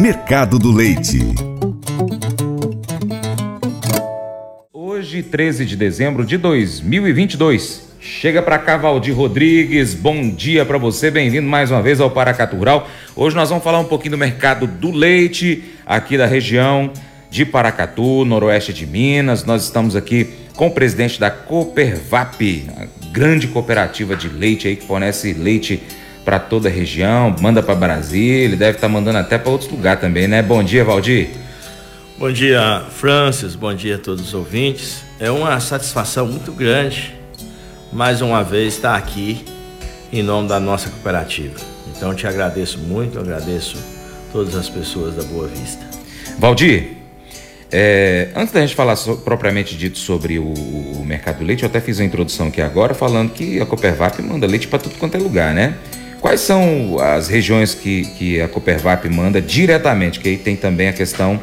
Mercado do Leite. Hoje, 13 de dezembro de 2022. Chega para cá, Valdir Rodrigues. Bom dia para você. Bem-vindo mais uma vez ao Paracatu Rural. Hoje nós vamos falar um pouquinho do mercado do leite aqui da região de Paracatu, noroeste de Minas. Nós estamos aqui com o presidente da Coopervap, a grande cooperativa de leite aí que fornece leite para toda a região, manda para Brasília, ele deve estar tá mandando até para outros lugares também, né? Bom dia, Valdir. Bom dia, Francis. Bom dia a todos os ouvintes. É uma satisfação muito grande mais uma vez estar aqui em nome da nossa cooperativa. Então te agradeço muito, agradeço todas as pessoas da Boa Vista. Valdir, é, antes da gente falar so, propriamente dito sobre o, o, mercado do leite, eu até fiz a introdução aqui agora falando que a Coopervap manda leite para tudo quanto é lugar, né? Quais são as regiões que, que a Coopervap manda diretamente? Que aí tem também a questão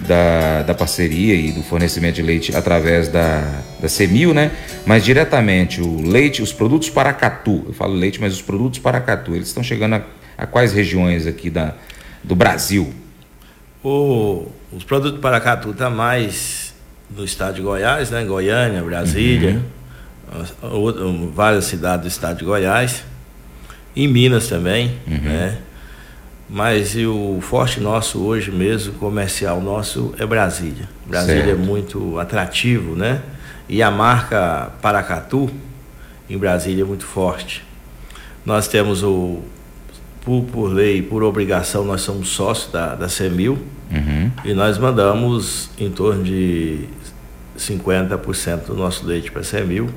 da, da parceria e do fornecimento de leite através da, da Semil, né? Mas diretamente o leite, os produtos Paracatu, eu falo leite, mas os produtos Paracatu, eles estão chegando a, a quais regiões aqui da, do Brasil? O, os produtos Paracatu estão tá mais no estado de Goiás, né? Goiânia, Brasília, uhum. várias cidades do estado de Goiás, em Minas também, uhum. né? Mas o forte nosso hoje mesmo, comercial nosso, é Brasília. Brasília é certo. é muito atrativo, né? E a marca Paracatu em Brasília é muito forte. Nós temos o por, por lei, por obrigação, nós somos sócios da, da CEMIL uhum. e nós mandamos em torno de 50% do nosso leite para a CEMIL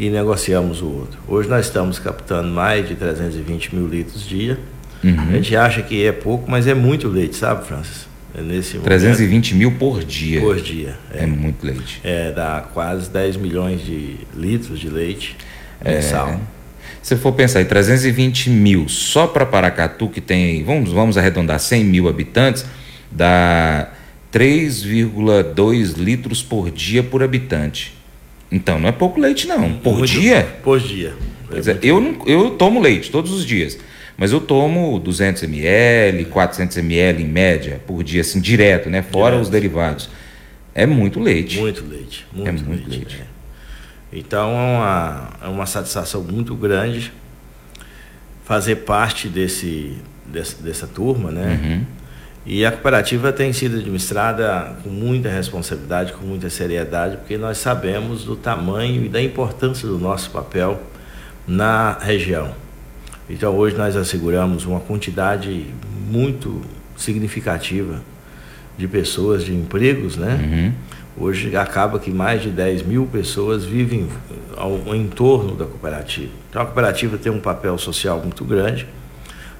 e negociamos o outro. Hoje nós estamos captando mais de 320 mil litros dia. Uhum. A gente acha que é pouco, mas é muito leite, sabe, Francis? É nesse 320 momento, mil por dia. Por dia. É, é, muito leite. É, dá quase 10 milhões de litros de leite mensal. É. Se for pensar em 320 mil só para Paracatu, que tem, vamos, vamos arredondar 100 mil habitantes, dá 3,2 litros por dia por habitante. Então não é pouco leite, não. Por muito, dia? Por dia. É eu, não, eu tomo leite todos os dias, mas eu tomo 200 ml, 400 ml em média por dia, assim, direto, né? Fora direto. os derivados. É muito leite. Muito leite. Muito é muito leite. leite. É. Então é uma, é uma satisfação muito grande fazer parte desse, desse dessa turma, né? Uhum. E a cooperativa tem sido administrada com muita responsabilidade, com muita seriedade, porque nós sabemos do tamanho e da importância do nosso papel na região. Então hoje nós asseguramos uma quantidade muito significativa de pessoas, de empregos, né? Uhum Hoje acaba que mais de 10 mil pessoas vivem ao, em torno da cooperativa. Então a cooperativa tem um papel social muito grande,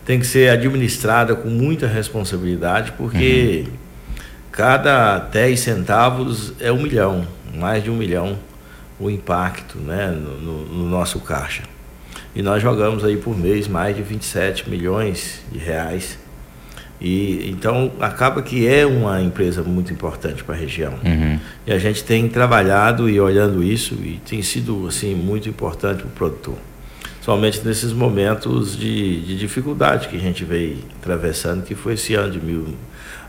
tem que ser administrada com muita responsabilidade, porque uhum. cada 10 centavos é um milhão, mais de um milhão o impacto né, no, no, no nosso caixa. E nós jogamos aí por mês mais de 27 milhões de reais e então acaba que é uma empresa muito importante para a região. Uhum. E a gente tem trabalhado e olhando isso e tem sido assim muito importante para o produtor. Somente nesses momentos de, de, dificuldade que a gente veio atravessando, que foi esse ano de, mil,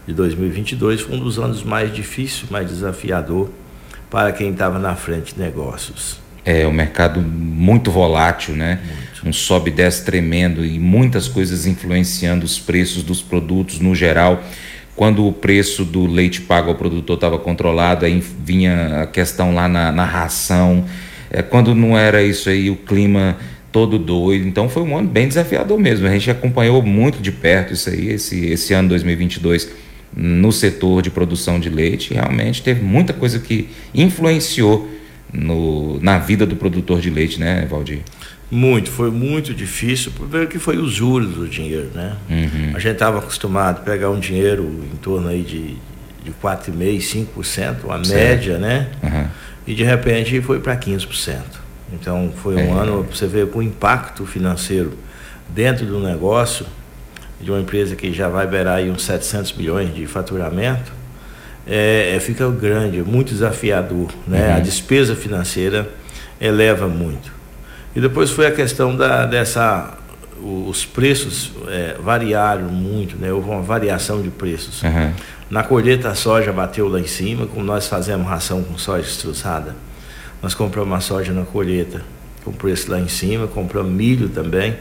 de 2022, foi um dos anos mais difíceis, mais desafiador para quem estava na frente de negócios. É, o mercado muito volátil, né? Muito. Um sobe e desce tremendo e muitas coisas influenciando os preços dos produtos no geral. Quando o preço do leite pago ao produtor estava controlado, aí vinha a questão lá na, na ração. É, quando não era isso aí, o clima todo doido. Então foi um ano bem desafiador mesmo. A gente acompanhou muito de perto isso aí, esse, esse ano 2022 no setor de produção de leite. Realmente teve muita coisa que influenciou no, na vida do produtor de leite, né, Valdir? Muito, foi muito difícil. Primeiro que foi os juros do dinheiro, né? Uhum. A gente estava acostumado a pegar um dinheiro em torno aí de, de 4,5%, 5%, a certo. média, né? Uhum. E de repente foi para 15%. Então foi um é. ano, você vê, com o impacto financeiro dentro do negócio, de uma empresa que já vai beirar aí uns 700 milhões de faturamento, é, é, fica grande, muito desafiador. Né? Uhum. A despesa financeira eleva muito. E depois foi a questão da, dessa os preços é, variaram muito, né? houve uma variação de preços. Uhum. Na colheita a soja bateu lá em cima, como nós fazemos ração com soja estruçada. Nós compramos uma soja na colheita com preço lá em cima, compramos milho também.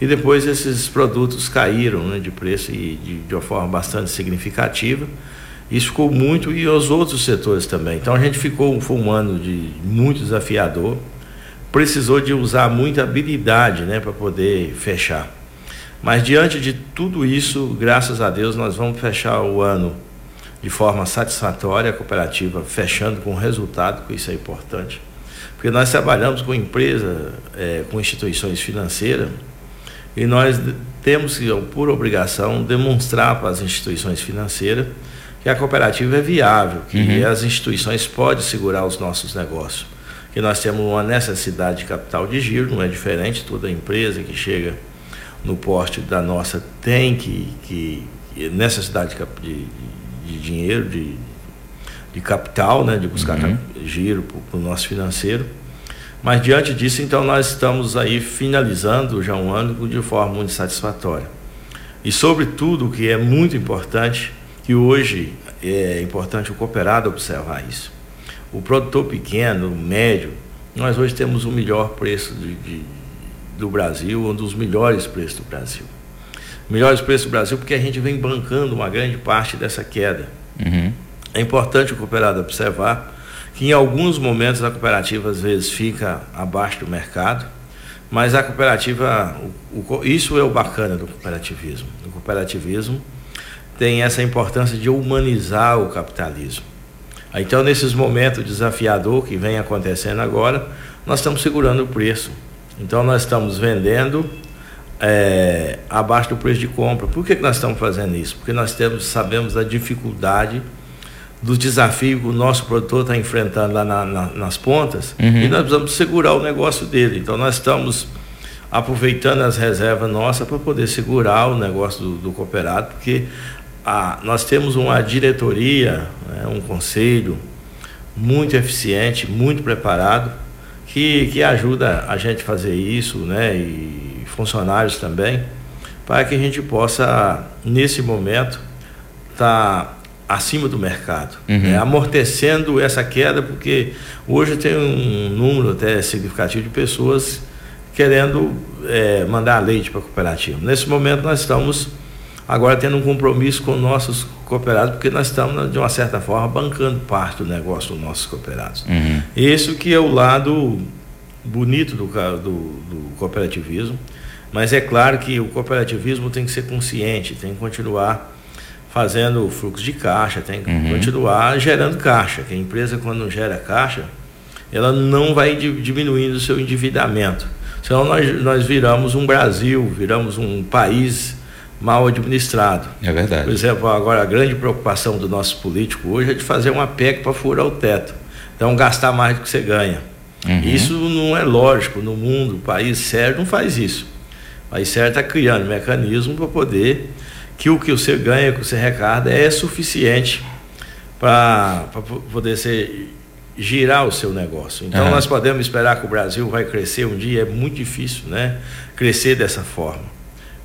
E depois esses produtos caíram né, de preço e de, de uma forma bastante significativa. Isso ficou muito e os outros setores também. Então a gente ficou foi um ano de muito desafiador. Precisou de usar muita habilidade né, para poder fechar. Mas diante de tudo isso, graças a Deus, nós vamos fechar o ano de forma satisfatória, a cooperativa fechando com resultado, que isso é importante. Porque nós trabalhamos com empresa, é, com instituições financeiras, e nós temos que, por obrigação, demonstrar para as instituições financeiras que a cooperativa é viável, que uhum. as instituições podem segurar os nossos negócios. Que nós temos uma necessidade de capital de giro, não é diferente, toda empresa que chega no porte da nossa tem que, que necessidade de, de, de dinheiro, de, de capital, né, de buscar uhum. giro para o nosso financeiro. Mas diante disso, então, nós estamos aí finalizando já um ano de forma muito satisfatória. E, sobretudo, o que é muito importante, que hoje é importante o cooperado observar isso. O produtor pequeno, médio, nós hoje temos o melhor preço de, de, do Brasil, um dos melhores preços do Brasil. Melhores preços do Brasil porque a gente vem bancando uma grande parte dessa queda. Uhum. É importante o cooperado observar que em alguns momentos a cooperativa às vezes fica abaixo do mercado, mas a cooperativa, o, o, isso é o bacana do cooperativismo. O cooperativismo tem essa importância de humanizar o capitalismo. Então, nesses momentos desafiador que vem acontecendo agora, nós estamos segurando o preço. Então, nós estamos vendendo é, abaixo do preço de compra. Por que, que nós estamos fazendo isso? Porque nós temos, sabemos da dificuldade dos desafios que o nosso produtor está enfrentando lá na, na, nas pontas uhum. e nós precisamos segurar o negócio dele. Então, nós estamos aproveitando as reservas nossas para poder segurar o negócio do, do cooperado, porque a, nós temos uma diretoria, né, um conselho muito eficiente, muito preparado, que, que ajuda a gente a fazer isso, né, e funcionários também, para que a gente possa, nesse momento, estar tá acima do mercado, uhum. né, amortecendo essa queda, porque hoje tem um número até significativo de pessoas querendo é, mandar leite para a cooperativa. Nesse momento nós estamos agora tendo um compromisso com nossos cooperados, porque nós estamos, de uma certa forma, bancando parte do negócio dos nossos cooperados. Uhum. Isso que é o lado bonito do, do, do, cooperativismo, mas é claro que o cooperativismo tem que ser consciente, tem que continuar fazendo fluxo de caixa, tem que uhum. continuar gerando caixa, que a empresa quando não gera caixa, ela não vai diminuindo o seu endividamento. Senão nós, nós viramos um Brasil, viramos um país mal administrado. É verdade. Por exemplo, agora a grande preocupação do nosso político hoje é de fazer uma PEC para furar o teto. Então, gastar mais do que você ganha. Uhum. Isso não é lógico no mundo. O país sério não faz isso. O país sério está criando mecanismo para poder que o que você ganha, o que você recarda é suficiente para poder ser, girar o seu negócio. Então, uhum. nós podemos esperar que o Brasil vai crescer um dia, é muito difícil, né? Crescer dessa forma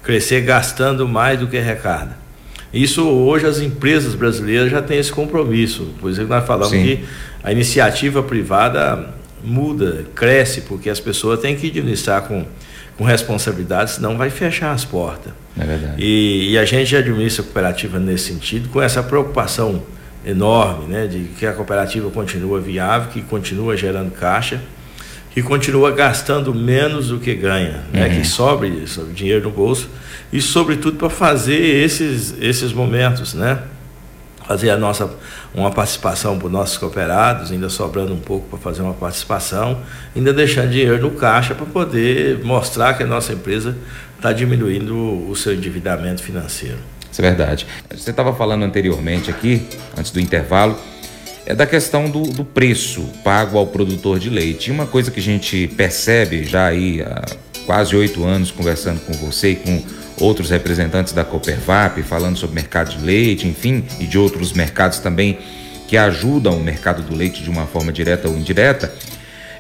crescer gastando mais do que arrecada. Isso hoje as empresas brasileiras já têm esse compromisso. Por que nós falamos Sim. que a iniciativa privada muda, cresce, porque as pessoas têm que administrar com, com responsabilidade, senão vai fechar as portas. É verdade. E, e a gente administra a cooperativa nesse sentido, com essa preocupação enorme, né, de que a cooperativa continua viável, que continua gerando caixa que continua gastando menos do que ganha, né? que sobre, sobre dinheiro no bolso, e sobretudo para fazer esses, esses momentos, né? Fazer a nossa uma participação para os nossos cooperados, ainda sobrando um pouco para fazer uma participação, ainda deixando dinheiro no caixa para poder mostrar que a nossa empresa está diminuindo o seu endividamento financeiro. Isso é verdade. Você estava falando anteriormente aqui, antes do intervalo, é da questão do, do, preço pago ao produtor de leite. E uma coisa que a gente percebe já aí há quase oito anos conversando com você e com outros representantes da Coopervap, falando sobre mercado de leite, enfim, e de outros mercados também que ajudam o mercado do leite de uma forma direta ou indireta,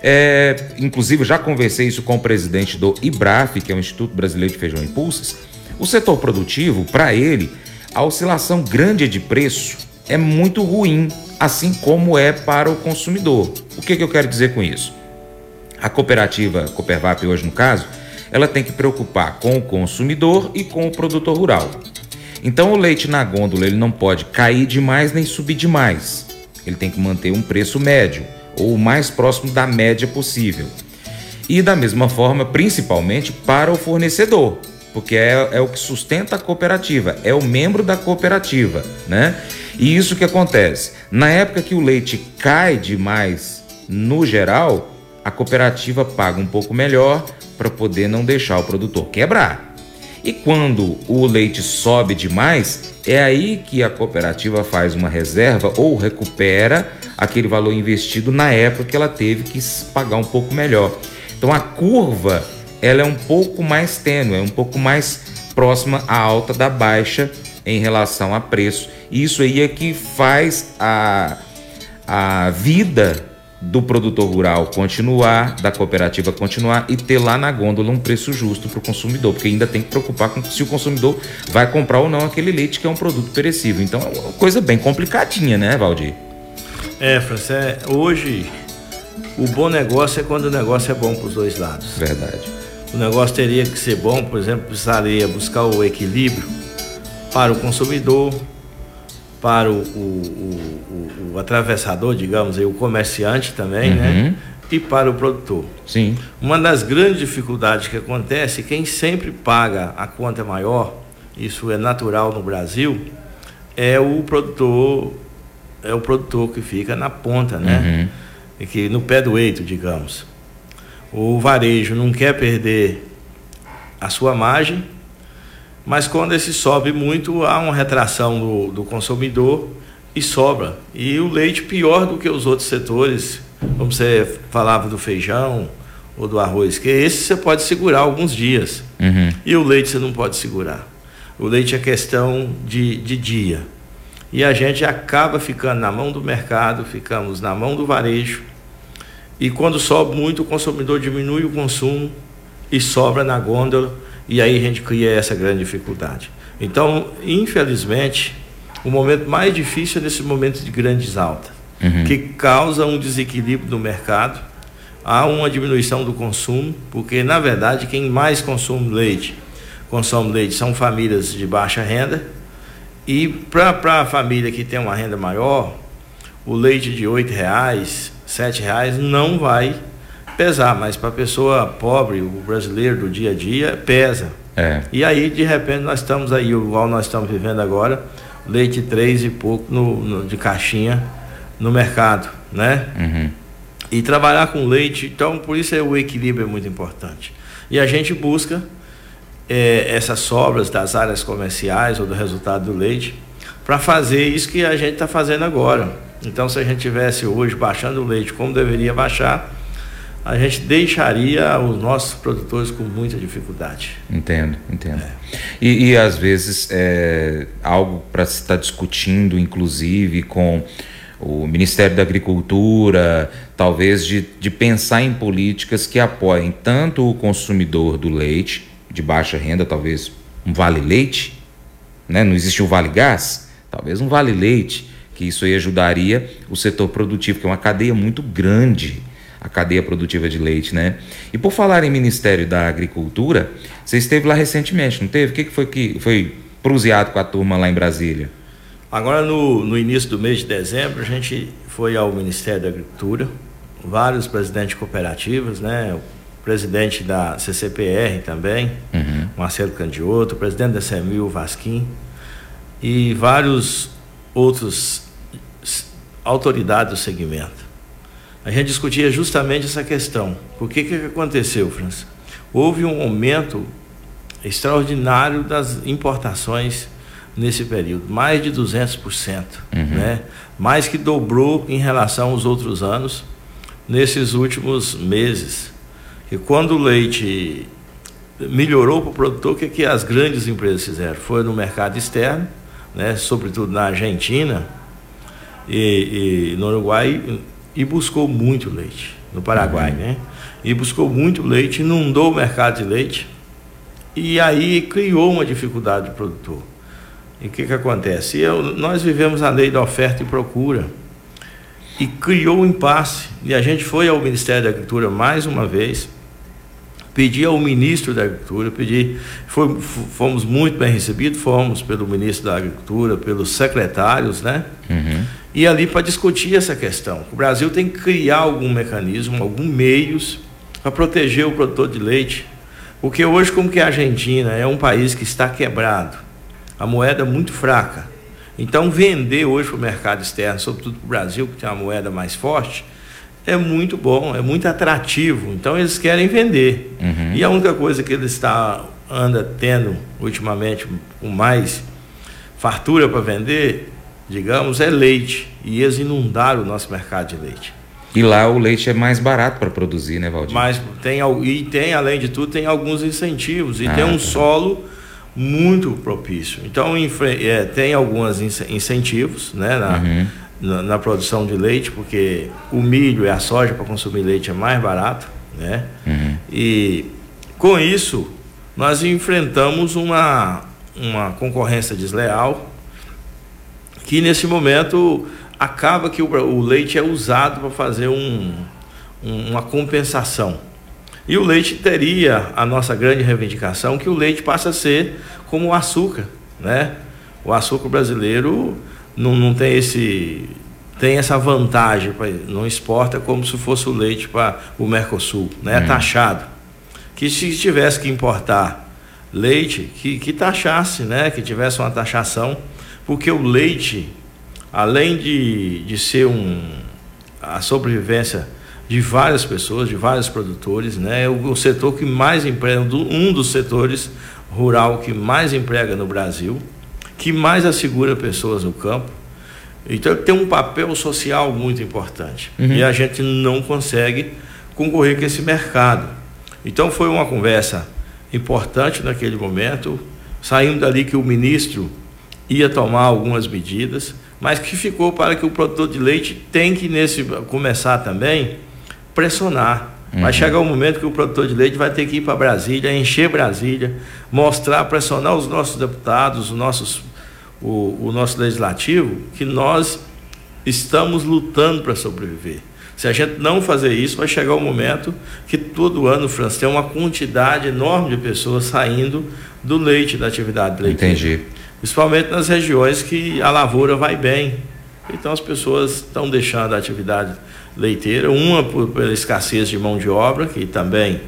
É, inclusive, já conversei isso com o presidente do IBRAF, que é o Instituto Brasileiro de Feijão e Pulses. O setor produtivo, para ele, a oscilação grande de preço é muito ruim, assim como é para o consumidor. O que, que eu quero dizer com isso? A cooperativa Coopervap, hoje no caso, ela tem que preocupar com o consumidor e com o produtor rural. Então o leite na gôndola ele não pode cair demais nem subir demais. Ele tem que manter um preço médio ou o mais próximo da média possível. E da mesma forma, principalmente para o fornecedor, porque é, é o que sustenta a cooperativa, é o membro da cooperativa, né? E isso que acontece. Na época que o leite cai demais no geral, a cooperativa paga um pouco melhor para poder não deixar o produtor quebrar. E quando o leite sobe demais, é aí que a cooperativa faz uma reserva ou recupera aquele valor investido na época que ela teve que pagar um pouco melhor. Então a curva ela é um pouco mais tênue, é um pouco mais próxima à alta da baixa em relação a preço. Isso aí é que faz a, a vida do produtor rural continuar, da cooperativa continuar e ter lá na gôndola um preço justo para o consumidor, porque ainda tem que preocupar com se o consumidor vai comprar ou não aquele leite que é um produto perecível. Então é uma coisa bem complicadinha, né, Valdir? É, Francis, é, hoje o bom negócio é quando o negócio é bom para os dois lados. Verdade. O negócio teria que ser bom, por exemplo, precisaria buscar o equilíbrio para o consumidor, para o, o, o, o atravessador, digamos, e o comerciante também, né? uhum. né? E para o produtor. Sim. Uma das grandes dificuldades que acontece, quem sempre paga a conta maior, isso é natural no Brasil, é o produtor, é o produtor que fica na ponta, né? Uhum. Que no pé do eito, digamos. O varejo não quer perder a sua margem, mas quando esse sobe muito, há uma retração do, do consumidor e sobra. E o leite pior do que os outros setores, como você falava do feijão ou do arroz, que esse você pode segurar alguns dias. Uhum. E o leite você não pode segurar. O leite é questão de, de dia. E a gente acaba ficando na mão do mercado, ficamos na mão do varejo. E quando sobe muito, o consumidor diminui o consumo e sobra na gôndola e aí a gente cria essa grande dificuldade. Então, infelizmente, o momento mais difícil é nesse momento de grandes altas, uhum. que causa um desequilíbrio no mercado, há uma diminuição do consumo, porque na verdade quem mais consome leite, consome leite são famílias de baixa renda, e para a família que tem uma renda maior, o leite de R$ reais, R$ reais não vai pesar, mas para a pessoa pobre, o brasileiro do dia a dia, pesa. É. E aí, de repente, nós estamos aí, igual nós estamos vivendo agora, leite três e pouco no, no de caixinha no mercado, né? Uhum. E trabalhar com leite, então por isso é, o equilíbrio é muito importante. E a gente busca é, essas sobras das áreas comerciais ou do resultado do leite para fazer isso que a gente está fazendo agora. Então, se a gente tivesse hoje baixando o leite como deveria baixar, a gente deixaria os nossos produtores com muita dificuldade. Entendo, entendo. É. E, e, às vezes é algo para se estar tá discutindo, inclusive com o Ministério da Agricultura, talvez de, de pensar em políticas que apoiem tanto o consumidor do leite, de baixa renda, talvez um vale-leite, né? não existe o vale-gás, talvez um vale-leite, que isso aí ajudaria o setor produtivo, que é uma cadeia muito grande a cadeia produtiva de leite, né? E por falar em Ministério da Agricultura, você esteve lá recentemente, não teve? O que foi que foi pruseado com a turma lá em Brasília? Agora, no, no início do mês de dezembro, a gente foi ao Ministério da Agricultura, vários presidentes de cooperativas, né? O presidente da CCPR também, uhum. Marcelo Candioto, o presidente da CEMIL, Vasquim, e vários outros autoridades do segmento a gente discutia justamente essa questão. Por que que aconteceu, França? Houve um aumento extraordinário das importações nesse período, mais de 200%, uhum. né? Mais que dobrou em relação aos outros anos nesses últimos meses. E quando o leite melhorou para o produtor, o que, que as grandes empresas fizeram? Foi no mercado externo, né? sobretudo na Argentina e, e no Uruguai, e buscou muito leite. no Paraguai, uhum. né? E buscou muito leite, inundou o mercado de leite e aí criou uma dificuldade do produtor. E o que, que acontece? Eu, nós vivemos a lei da oferta e procura e criou um impasse. E a gente foi ao Ministério da Agricultura mais uma vez, pedir ao ministro da Agricultura, pedir, foi, fomos muito bem recebidos, fomos pelo ministro da Agricultura, pelos secretários, né? Uhum. E ali para discutir essa questão. O Brasil tem que criar algum mecanismo, algum meios para proteger o produtor de leite, porque hoje, como que a Argentina é um país que está quebrado, a moeda muito fraca. Então, vender hoje para o mercado externo, sobretudo para o Brasil, que tem uma moeda mais forte, é muito bom, é muito atrativo. Então, eles querem vender. Uhum. E a única coisa que ele está anda tendo ultimamente com mais fartura para vender, digamos, é leite. E eles inundaram o nosso mercado de leite. E lá o leite é mais barato para produzir, né, Valdir? Mas tem, e tem, além de tudo, tem alguns incentivos. E ah, tem um tá. solo muito propício. Então, é, tem alguns incentivos né, na, uhum. na, na, produção de leite, porque o milho e a soja para consumir leite é mais barato. Né? Uhum. E com isso, nós enfrentamos uma, uma concorrência desleal que nesse momento acaba que o, o leite é usado para fazer um, um, uma compensação. E o leite teria a nossa grande reivindicação que o leite passa a ser como o açúcar, né? O açúcar brasileiro não, não tem esse tem essa vantagem, não exporta como se fosse o leite para o Mercosul, né? É taxado. Que se tivesse que importar leite, que, que taxasse, né? Que tivesse uma taxação, porque o leite além de, de ser um, a sobrevivência de várias pessoas, de vários produtores, né? É o, o setor que mais emprega, um dos setores rural que mais emprega no Brasil, que mais assegura pessoas no campo. Então tem um papel social muito importante. Uhum. E a gente não consegue concorrer com esse mercado. Então foi uma conversa importante naquele momento, saindo dali que o ministro ia tomar algumas medidas, mas que ficou para que o produtor de leite tem que nesse começar também pressionar. Uhum. Vai chegar o um momento que o produtor de leite vai ter que ir para Brasília, encher Brasília, mostrar, pressionar os nossos deputados, os nossos, o, o nosso legislativo, que nós estamos lutando para sobreviver. Se a gente não fazer isso, vai chegar o um momento que todo ano, França, tem uma quantidade enorme de pessoas saindo do leite, da atividade leiteira. Entendi principalmente nas regiões que a lavoura vai bem. Então as pessoas estão deixando a atividade leiteira, uma por, pela escassez de mão de obra, que também,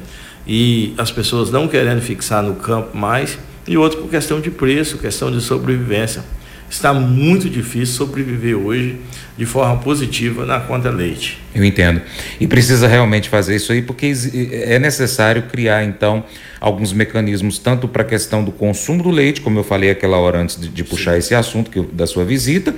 e as pessoas não querendo fixar no campo mais, e outra por questão de preço, questão de sobrevivência. Está muito difícil sobreviver hoje de forma positiva na conta leite. Eu entendo. E precisa realmente fazer isso aí, porque é necessário criar, então, alguns mecanismos, tanto para a questão do consumo do leite, como eu falei aquela hora antes de, de puxar Sim. esse assunto da sua visita,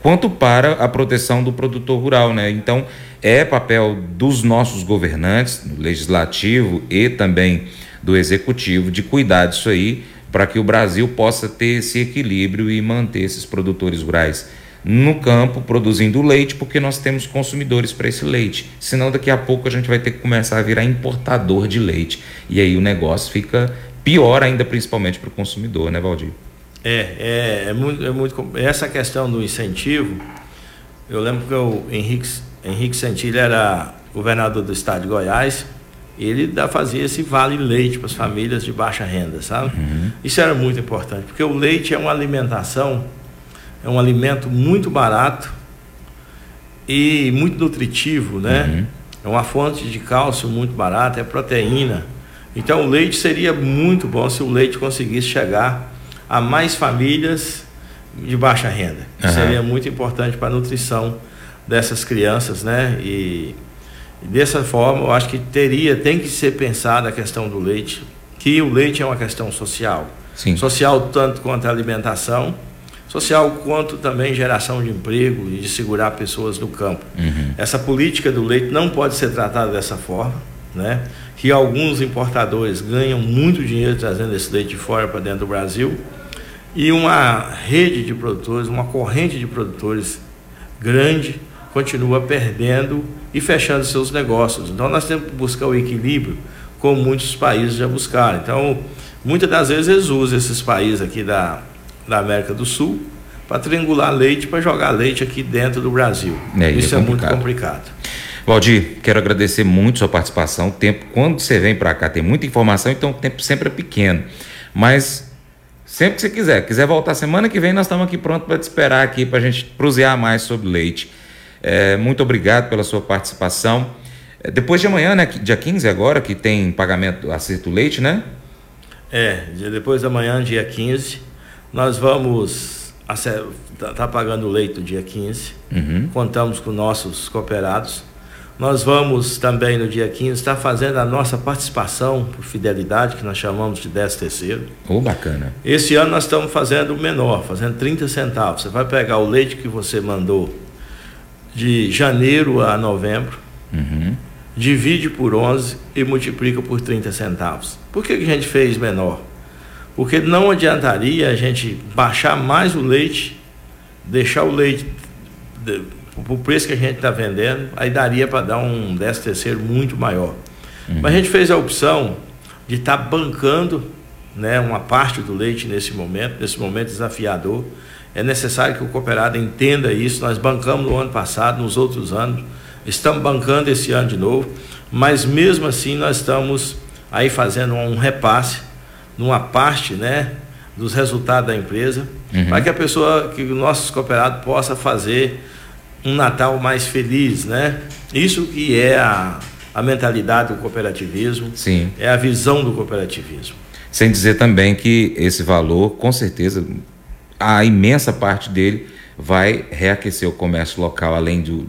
quanto para a proteção do produtor rural. Né? Então, é papel dos nossos governantes, do legislativo e também do executivo, de cuidar disso aí, para que o Brasil possa ter esse equilíbrio e manter esses produtores rurais no campo produzindo leite, porque nós temos consumidores para esse leite. Senão, daqui a pouco a gente vai ter que começar a virar importador de leite. E aí o negócio fica pior ainda, principalmente para o consumidor, né, Valdir? É, é, é, muito, é muito. Essa questão do incentivo, eu lembro que o Henrique, Henrique Santilli era governador do estado de Goiás, ele fazia esse vale leite para as famílias de baixa renda, sabe? Uhum. Isso era muito importante, porque o leite é uma alimentação é um alimento muito barato e muito nutritivo, né? Uhum. É uma fonte de cálcio muito barata, é proteína. Então o leite seria muito bom se o leite conseguisse chegar a mais famílias de baixa renda. Uhum. Seria muito importante para a nutrição dessas crianças, né? E, e dessa forma, eu acho que teria, tem que ser pensada a questão do leite, que o leite é uma questão social. Sim. Social tanto quanto a alimentação, social quanto também geração de emprego e de segurar pessoas no campo. Uhum. Essa política do leite não pode ser tratada dessa forma, né? Que alguns importadores ganham muito dinheiro trazendo esse leite de fora para dentro do Brasil e uma rede de produtores, uma corrente de produtores grande continua perdendo e fechando seus negócios. Então nós temos que buscar o equilíbrio, como muitos países já buscaram. Então, muitas das vezes eles usam esses países aqui da, da América do Sul para triangular leite, para jogar leite aqui dentro do Brasil. É, Isso é, é muito complicado. Valdir, quero agradecer muito sua participação. O tempo, quando você vem para cá, tem muita informação, então o tempo sempre é pequeno. Mas sempre que você quiser, quiser voltar semana que vem, nós estamos aqui prontos para te esperar aqui para a gente prosear mais sobre leite. É, muito obrigado pela sua participação. É, depois de amanhã, né, dia 15 agora, que tem pagamento acerto leite, né? É, depois da manhã, dia 15, nós vamos tá, tá pagando o leite dia 15. Uhum. Contamos com nossos cooperados. Nós vamos também no dia 15 estar fazendo a nossa participação por fidelidade, que nós chamamos de 10 terceiro. Oh, bacana. Esse ano nós estamos fazendo o menor, fazendo 30 centavos. Você vai pegar o leite que você mandou de janeiro a novembro, uhum. divide por 11 e multiplica por 30 centavos. Por que, que a gente fez menor? Porque não adiantaria a gente baixar mais o leite, deixar o leite o preço que a gente está vendendo, aí daria para dar um 10 terceiro muito maior. Uhum. Mas a gente fez a opção de estar tá bancando né, uma parte do leite nesse momento, nesse momento desafiador. É necessário que o cooperado entenda isso. Nós bancamos no ano passado, nos outros anos, estamos bancando esse ano de novo, mas mesmo assim nós estamos aí fazendo um repasse numa parte, né, dos resultados da empresa, uhum. para que a pessoa, que o nosso cooperado possa fazer um Natal mais feliz, né? Isso que é a, a mentalidade do cooperativismo, Sim. é a visão do cooperativismo. Sem dizer também que esse valor, com certeza, a imensa parte dele vai reaquecer o comércio local, além de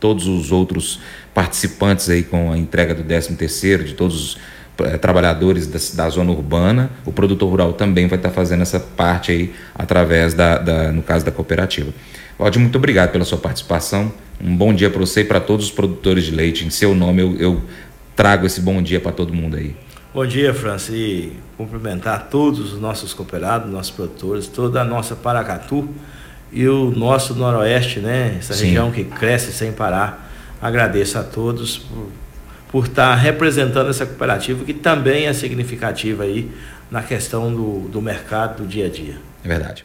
todos os outros participantes aí com a entrega do 13 terceiro, de todos os é, trabalhadores da, da, zona urbana, o produtor rural também vai estar fazendo essa parte aí através da, da no caso da cooperativa. Valdir, muito obrigado pela sua participação. Um bom dia para você e para todos os produtores de leite. Em seu nome, eu, eu trago esse bom dia para todo mundo aí. Bom dia, França, e cumprimentar todos os nossos cooperados, nossos produtores, toda a nossa Paracatu e o nosso Noroeste, né? Essa Sim. região que cresce sem parar. Agradeço a todos por, por estar representando essa cooperativa que também é significativa aí na questão do, do mercado do dia a dia. É verdade.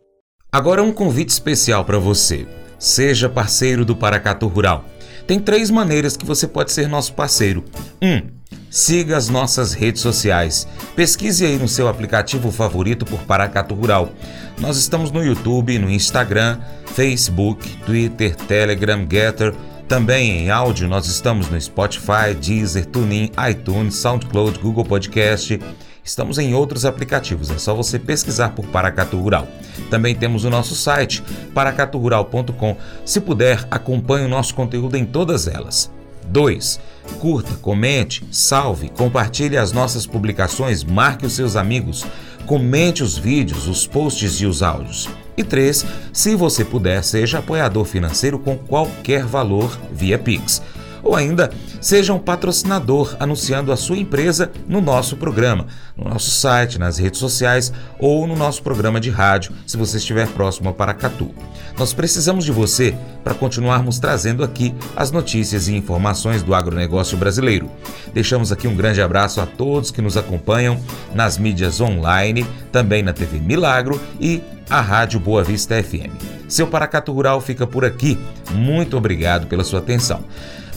Agora um convite especial para você. Seja parceiro do Paracatu Rural. Tem três maneiras que você pode ser nosso parceiro. 1. Um, siga as nossas redes sociais. Pesquise aí no seu aplicativo favorito por Paracatu Rural. Nós estamos no YouTube, no Instagram, Facebook, Twitter, Telegram, Getter Também em áudio nós estamos no Spotify, Deezer, TuneIn, iTunes, SoundCloud, Google Podcast. Estamos em outros aplicativos, é só você pesquisar por Paracatu Rural. Também temos o nosso site, paracaturural.com. Se puder, acompanhe o nosso conteúdo em todas elas. 2. Curta, comente, salve, compartilhe as nossas publicações, marque os seus amigos, comente os vídeos, os posts e os áudios. E 3. Se você puder, seja apoiador financeiro com qualquer valor via Pix. Ou ainda, seja um patrocinador anunciando a sua empresa no nosso programa, no nosso site, nas redes sociais ou no nosso programa de rádio, se você estiver próximo a Paracatu. Nós precisamos de você para continuarmos trazendo aqui as notícias e informações do agronegócio brasileiro. Deixamos aqui um grande abraço a todos que nos acompanham nas mídias online, também na TV Milagro e a Rádio Boa Vista FM. Seu Paracato Rural fica por aqui. Muito obrigado pela sua atenção.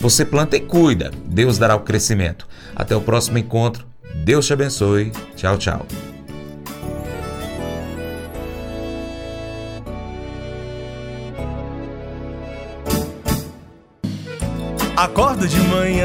Você planta e cuida. Deus dará o crescimento. Até o próximo encontro. Deus te abençoe. Tchau, tchau. Acordo de manhã